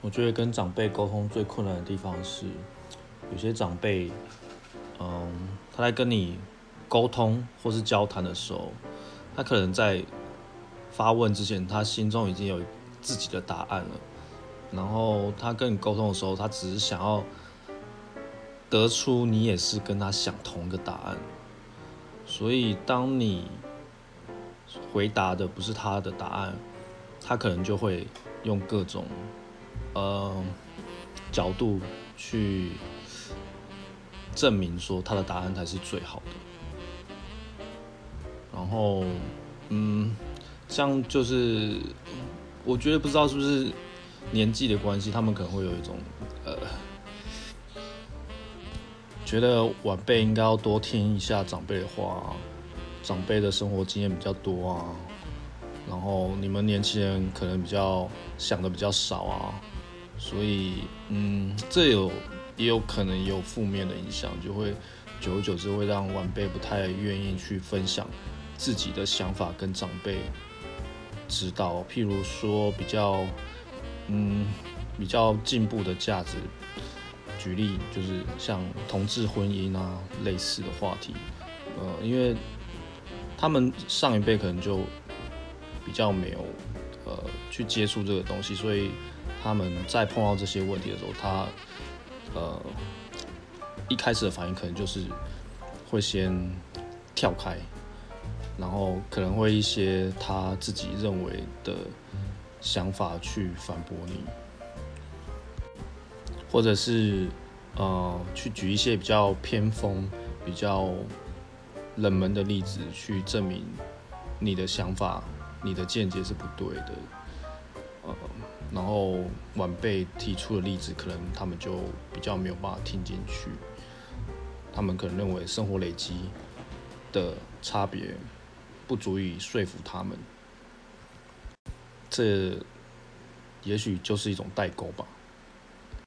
我觉得跟长辈沟通最困难的地方是，有些长辈，嗯，他在跟你沟通或是交谈的时候，他可能在发问之前，他心中已经有自己的答案了。然后他跟你沟通的时候，他只是想要得出你也是跟他想同一个答案。所以当你回答的不是他的答案，他可能就会用各种。呃，角度去证明说他的答案才是最好的。然后，嗯，像就是，我觉得不知道是不是年纪的关系，他们可能会有一种呃，觉得晚辈应该要多听一下长辈的话，长辈的生活经验比较多啊。然后你们年轻人可能比较想的比较少啊。所以，嗯，这有也有可能有负面的影响，就会久而久之会让晚辈不太愿意去分享自己的想法跟长辈知道。譬如说，比较，嗯，比较进步的价值，举例就是像同志婚姻啊类似的话题，呃，因为他们上一辈可能就比较没有呃去接触这个东西，所以。他们在碰到这些问题的时候，他呃一开始的反应可能就是会先跳开，然后可能会一些他自己认为的想法去反驳你，或者是呃去举一些比较偏锋、比较冷门的例子去证明你的想法、你的见解是不对的。呃然后晚辈提出的例子，可能他们就比较没有办法听进去。他们可能认为生活累积的差别不足以说服他们，这也许就是一种代沟吧。